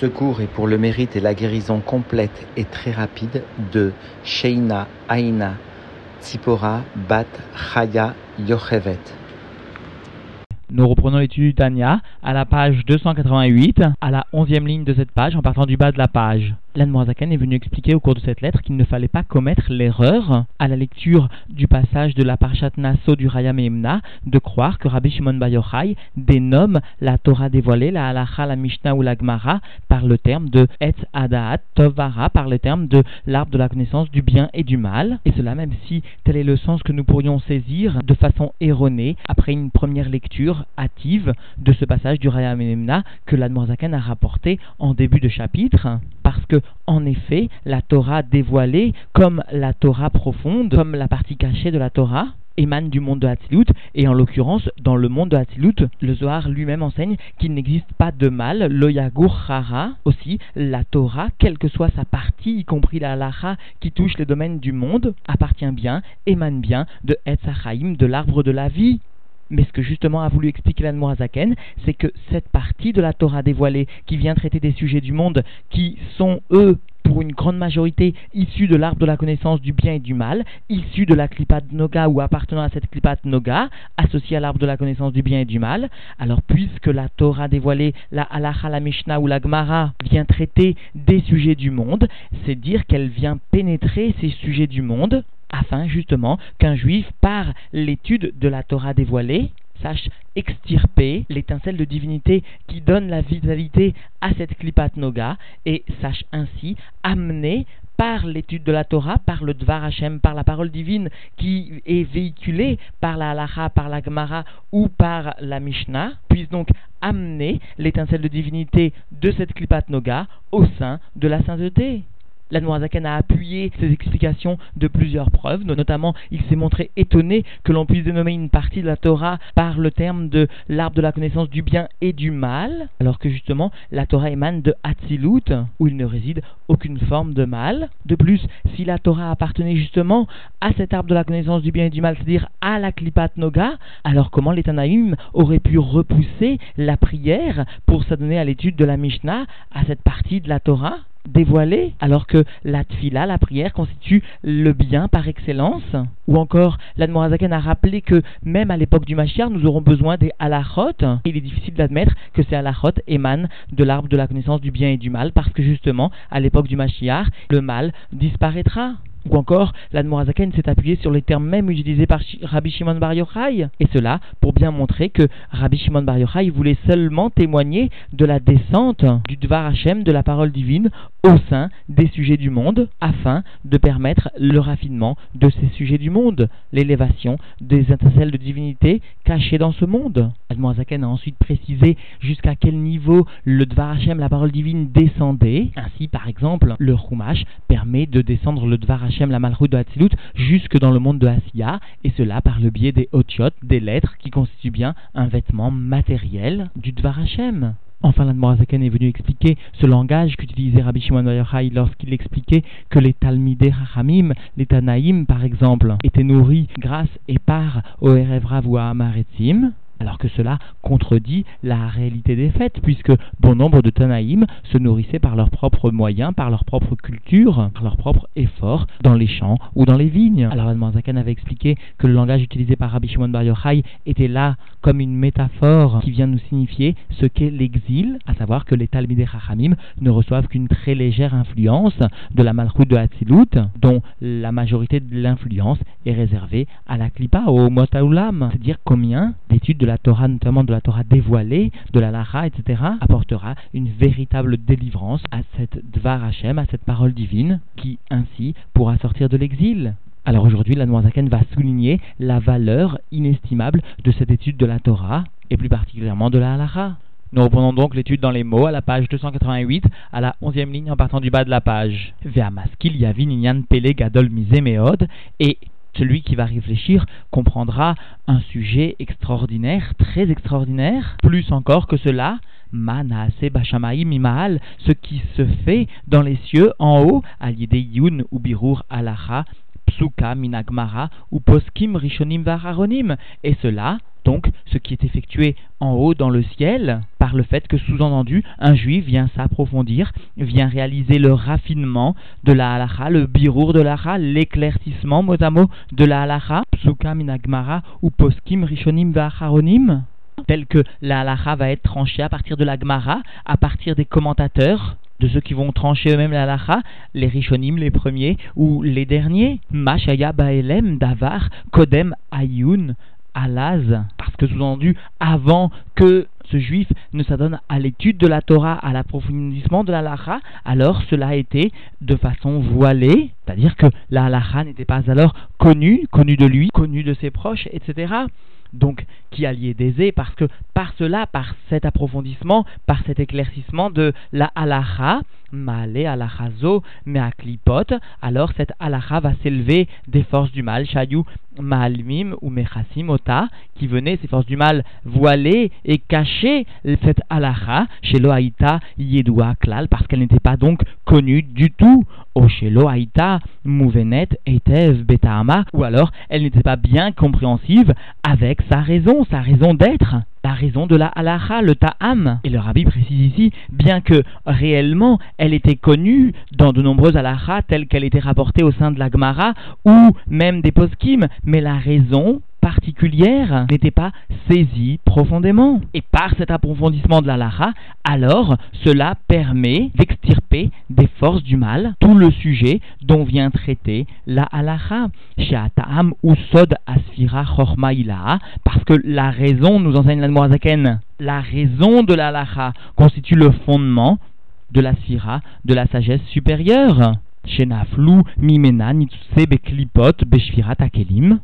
Ce cours est pour le mérite et la guérison complète et très rapide de Sheina Aina Tzipora Bat Chaya Yochevet. Nous reprenons l'étude du Tanya à la page 288, à la onzième ligne de cette page, en partant du bas de la page. L'Anne est venu expliquer au cours de cette lettre qu'il ne fallait pas commettre l'erreur à la lecture du passage de la Parchat Nassau du Raya Mehemna de croire que Rabbi Shimon Bar Yochai dénomme la Torah dévoilée, la Halacha, la Mishnah ou la Gemara par le terme de Etz Adaat Tovara, par le terme de l'arbre de la connaissance du bien et du mal. Et cela même si tel est le sens que nous pourrions saisir de façon erronée après une première lecture hâtive de ce passage du Raya Mehemna que l'Anne a rapporté en début de chapitre, parce que en effet, la Torah dévoilée, comme la Torah profonde, comme la partie cachée de la Torah, émane du monde de Hatzilut, et en l'occurrence, dans le monde de Hatzilut, le Zohar lui-même enseigne qu'il n'existe pas de mal, l'Oyagur Hara, aussi, la Torah, quelle que soit sa partie, y compris la Halacha qui touche les domaines du monde, appartient bien, émane bien de Etzachaim, de l'arbre de la vie. Mais ce que justement a voulu expliquer l'Anmoazaken, c'est que cette partie de la Torah dévoilée qui vient traiter des sujets du monde qui sont, eux, pour une grande majorité issus de l'arbre de la connaissance du bien et du mal, issus de la Klipat Noga ou appartenant à cette Klipat Noga, associée à l'arbre de la connaissance du bien et du mal, alors puisque la Torah dévoilée, la Halacha, la Mishnah ou la Gemara vient traiter des sujets du monde, c'est dire qu'elle vient pénétrer ces sujets du monde afin justement qu'un juif, par l'étude de la Torah dévoilée, sache extirper l'étincelle de divinité qui donne la vitalité à cette klipat noga et sache ainsi amener par l'étude de la Torah, par le Dvar Hashem, par la parole divine qui est véhiculée par la Halacha, par la Gemara ou par la Mishnah, puisse donc amener l'étincelle de divinité de cette klipat noga au sein de la sainteté. La Noirzakan a appuyé ses explications de plusieurs preuves, notamment il s'est montré étonné que l'on puisse dénommer une partie de la Torah par le terme de l'arbre de la connaissance du bien et du mal, alors que justement la Torah émane de Hatzilut, où il ne réside aucune forme de mal. De plus, si la Torah appartenait justement à cet arbre de la connaissance du bien et du mal, c'est-à-dire à la Klipat Noga, alors comment les auraient pu repousser la prière pour s'adonner à l'étude de la Mishnah, à cette partie de la Torah? Dévoilée, alors que la tfila, la prière, constitue le bien par excellence Ou encore, l'Admorazaken a rappelé que même à l'époque du Mashiach, nous aurons besoin des halachot. Il est difficile d'admettre que ces halachot émanent de l'arbre de la connaissance du bien et du mal, parce que justement, à l'époque du Mashiach, le mal disparaîtra. Ou encore, l'Admorazaken s'est appuyé sur les termes mêmes utilisés par Rabbi Shimon Bar Yochai, et cela pour bien montrer que Rabbi Shimon Bar Yochai voulait seulement témoigner de la descente du Dvar Hashem, de la parole divine, au sein des sujets du monde, afin de permettre le raffinement de ces sujets du monde, l'élévation des étincelles de divinité cachées dans ce monde. Admorazaken a ensuite précisé jusqu'à quel niveau le Dvar Hashem, la parole divine, descendait. Ainsi, par exemple, le Chumash permet de descendre le Dvar Hashem, la Malchut de Hatzilut, jusque dans le monde de Asiya, et cela par le biais des Otiot, des lettres qui constituent bien un vêtement matériel du Dvar Hashem. Enfin, l'Admorazaken est venu expliquer ce langage qu'utilisait Rabbi Shimon Bar lorsqu'il expliquait que les Talmidei Hachamim, les Tanaïm par exemple, étaient nourris grâce et par au Erev Rav ou alors que cela contredit la réalité des faits, puisque bon nombre de Tanaïm se nourrissaient par leurs propres moyens, par leur propre culture, par leurs propres efforts dans les champs ou dans les vignes. Alors Zakan avait expliqué que le langage utilisé par Rabbi Shimon Bar Yochai était là comme une métaphore qui vient nous signifier ce qu'est l'exil, à savoir que les Talmidei Chachamim ne reçoivent qu'une très légère influence de la Malchut de Dont la majorité de l'influence est réservée à la Klippa, au Motaoulam. C'est-à-dire combien d'études de la Torah, notamment de la Torah dévoilée, de la Lacha, etc., apportera une véritable délivrance à cette Dvar Hashem, à cette parole divine, qui ainsi pourra sortir de l'exil. Alors aujourd'hui, la Noirzaken va souligner la valeur inestimable de cette étude de la Torah, et plus particulièrement de la Halacha. Nous reprenons donc l'étude dans les mots à la page 288, à la 11e ligne en partant du bas de la page. Et celui qui va réfléchir comprendra un sujet extraordinaire, très extraordinaire, plus encore que cela, Imahal, ce qui se fait dans les cieux en haut, à l'idée Yun ou Birur psuka minagmara ou poskim rishonim vaharonim. Et cela, donc, ce qui est effectué en haut dans le ciel, par le fait que, sous-entendu, un juif vient s'approfondir, vient réaliser le raffinement de la halacha, le birour de la halacha, l'éclaircissement mot de la halacha, psuka minagmara ou poskim rishonim vaharonim tel que la halacha va être tranchée à partir de la Gemara, à partir des commentateurs, de ceux qui vont trancher eux-mêmes la halacha, les rishonim, les premiers, ou les derniers. Mashaya Baelem, Davar, Kodem, Ayun, Alaz. Parce que sous-entendu, avant que ce juif ne s'adonne à l'étude de la Torah, à l'approfondissement de la alors cela a été de façon voilée, c'est-à-dire que la n'était pas alors connue, connue de lui, connue de ses proches, etc donc qui alliait d'aisé, parce que par cela, par cet approfondissement, par cet éclaircissement de la halacha, Maale halachazo klipot, alors cette halacha va s'élever des forces du mal, Shayou Maalmim ou Mechasim Ota, qui venaient, ces forces du mal, voiler et cacher cette halacha chez Loaïta Yedua Klal, parce qu'elle n'était pas donc connue du tout. O chez Loaïta Mouvenet Etev Betahama, ou alors elle n'était pas bien compréhensive avec sa raison, sa raison d'être la raison de la halacha, le ta'am. Et le rabbi précise ici, bien que réellement elle était connue dans de nombreuses halachas telles qu'elle était rapportée au sein de la Gemara ou même des poskim, mais la raison particulière n'était pas saisie profondément. Et par cet approfondissement de la Lara, alors cela permet d'extirper des forces du mal tout le sujet dont vient traiter la halacha. She'ata'am ou sod asfira chorma parce que la raison, nous enseigne la Moazaken, la raison de la constitue le fondement de la sphira, de la sagesse supérieure. Mimena nitsuse beklipot beshvirat akelim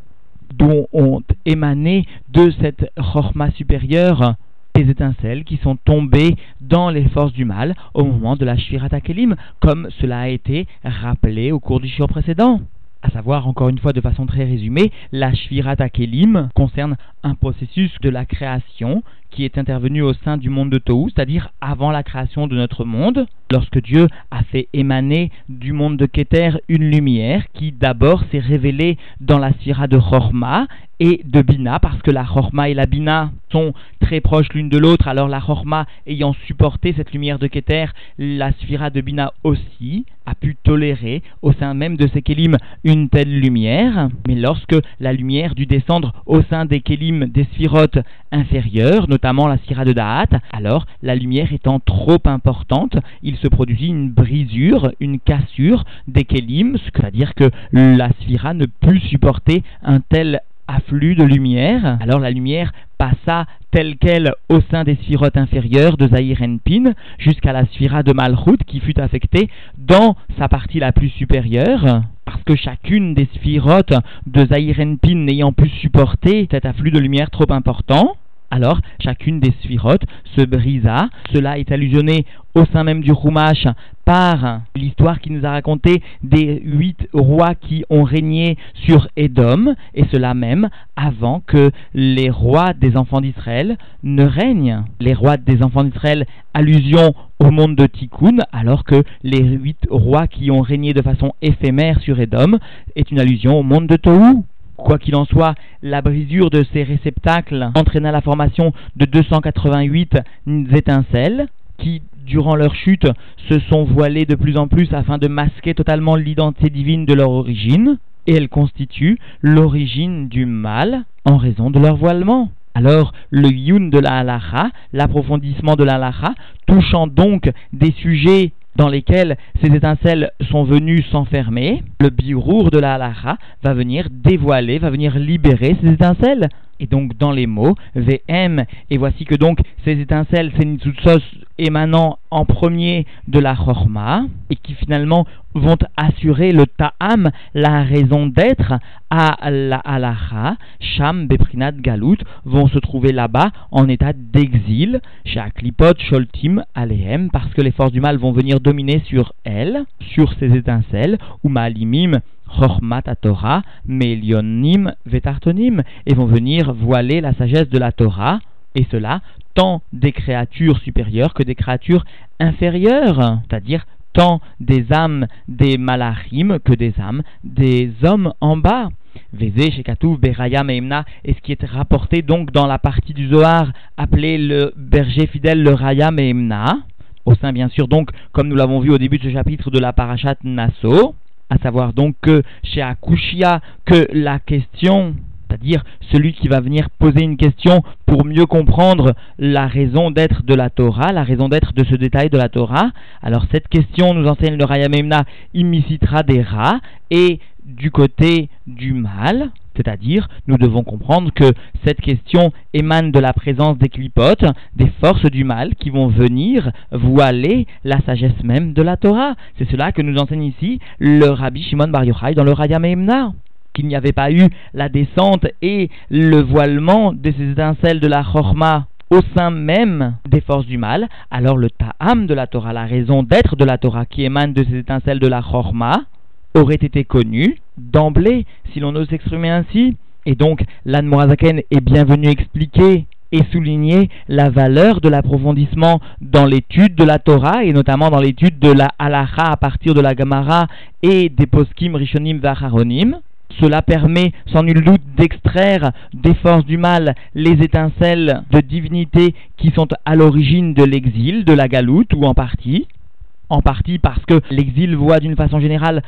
dont ont émané de cette chorma supérieure des étincelles qui sont tombées dans les forces du mal au moment de la Shvirat Kelim, comme cela a été rappelé au cours du jour précédent. À savoir, encore une fois, de façon très résumée, la Shvirat Kelim concerne un processus de la création qui est intervenu au sein du monde de Tohu, c'est-à-dire avant la création de notre monde, lorsque Dieu a fait émaner du monde de Keter une lumière qui d'abord s'est révélée dans la sphira de Chorma et de Bina, parce que la Chorma et la Bina sont très proches l'une de l'autre, alors la Chorma ayant supporté cette lumière de Keter, la sphira de Bina aussi a pu tolérer au sein même de ces Kélim une telle lumière, mais lorsque la lumière dut descendre au sein des Kélim des sphirotes inférieures, notamment la sphira de Da'at, alors la lumière étant trop importante, il se produisit une brisure, une cassure des Kélim, c'est-à-dire que la sphira ne put supporter un tel afflux de lumière. Alors la lumière passa telle qu'elle au sein des sphirotes inférieures de Zahir Pin jusqu'à la sphira de Malchut qui fut affectée dans sa partie la plus supérieure. Parce que chacune des sphirotes de Zahir Pin n'ayant pu supporter cet afflux de lumière trop important, alors chacune des sphirotes se brisa. Cela est allusionné au sein même du Chumash par l'histoire qui nous a raconté des huit rois qui ont régné sur Édom, et cela même avant que les rois des enfants d'Israël ne règnent. Les rois des enfants d'Israël, allusion au monde de Tikkun, alors que les huit rois qui ont régné de façon éphémère sur Édom est une allusion au monde de Tohu. Quoi qu'il en soit, la brisure de ces réceptacles entraîna la formation de 288 étincelles qui, durant leur chute, se sont voilées de plus en plus afin de masquer totalement l'identité divine de leur origine, et elles constituent l'origine du mal en raison de leur voilement. Alors, le yun de la halacha, l'approfondissement de la halacha, touchant donc des sujets dans lesquels ces étincelles sont venues s'enfermer, le birour de la halacha va venir dévoiler, va venir libérer ces étincelles. Et donc dans les mots, VM, et voici que donc ces étincelles, ces nitsutsos émanant en premier de la chorma, et qui finalement vont assurer le ta'am, la raison d'être, à la halacha, sham, beprinat, galut, vont se trouver là-bas en état d'exil, chez Aklipot, sholtim, alehem, parce que les forces du mal vont venir dominer sur elles, sur ces étincelles, ou malimim, Chormat Torah, Melionim Vetartonim, et vont venir voiler la sagesse de la Torah, et cela tant des créatures supérieures que des créatures inférieures, c'est-à-dire tant des âmes des malachim que des âmes des hommes en bas. Vézé, Shekatouf, Beraya, Meimna, et ce qui est rapporté donc dans la partie du Zohar appelé le berger fidèle, le Raya Meimna, au sein bien sûr donc, comme nous l'avons vu au début de ce chapitre de la Parashat Nassau, à savoir donc que chez Akushia, que la question c'est-à-dire celui qui va venir poser une question pour mieux comprendre la raison d'être de la Torah, la raison d'être de ce détail de la Torah. Alors cette question nous enseigne le Rayamemna, imicitera des rats, et du côté du mal, c'est-à-dire, nous devons comprendre que cette question émane de la présence des clipotes, des forces du mal qui vont venir voiler la sagesse même de la Torah. C'est cela que nous enseigne ici le Rabbi Shimon Bar Yochai dans le Rayamemna qu'il n'y avait pas eu la descente et le voilement de ces étincelles de la Chorma au sein même des forces du mal, alors le ta'am de la Torah, la raison d'être de la Torah qui émane de ces étincelles de la Chorma, aurait été connu d'emblée, si l'on ose s'exprimer ainsi. Et donc, l'Anne est bienvenu expliquer et souligner la valeur de l'approfondissement dans l'étude de la Torah et notamment dans l'étude de la halacha à partir de la Gemara et des poskim rishonim vacharonim. Cela permet sans nul doute d'extraire des forces du mal les étincelles de divinité qui sont à l'origine de l'exil, de la galoute ou en partie en partie parce que l'exil voit d'une façon générale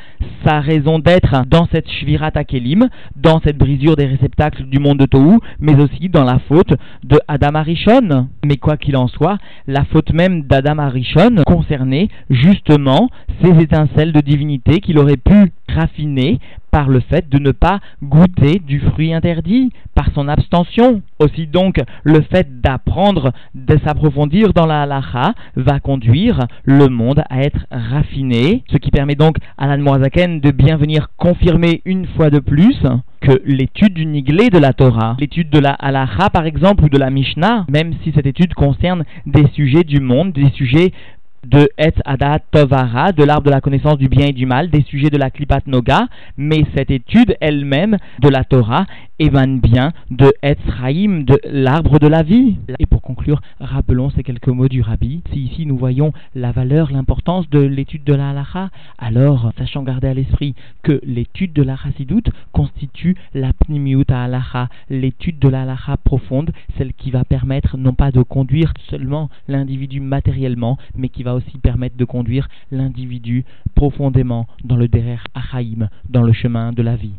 sa raison d'être dans cette Shvirat Akelim, dans cette brisure des réceptacles du monde de Tohu, mais aussi dans la faute de Adam Arishon. Mais quoi qu'il en soit, la faute même d'Adam Arishon concernait justement ces étincelles de divinité qu'il aurait pu raffiner par le fait de ne pas goûter du fruit interdit, par son abstention. Aussi donc, le fait d'apprendre, de s'approfondir dans la halacha va conduire le monde à être raffiné, ce qui permet donc à l'Anmoazaken de bien venir confirmer une fois de plus que l'étude du niglé de la Torah, l'étude de la halacha par exemple ou de la Mishnah, même si cette étude concerne des sujets du monde, des sujets de Et Adat Tovara, de l'arbre de la connaissance du bien et du mal, des sujets de la Klipat Noga, mais cette étude elle-même de la Torah émane bien de Etzraïm, de l'arbre de la vie. Et pour conclure, rappelons ces quelques mots du Rabbi. Si ici nous voyons la valeur, l'importance de l'étude de la halacha, alors sachant garder à l'esprit que l'étude de la chassidoute constitue la pnimiut halacha, l'étude de la halacha profonde, celle qui va permettre non pas de conduire seulement l'individu matériellement, mais qui aussi permettre de conduire l'individu profondément dans le derer achaïm, dans le chemin de la vie.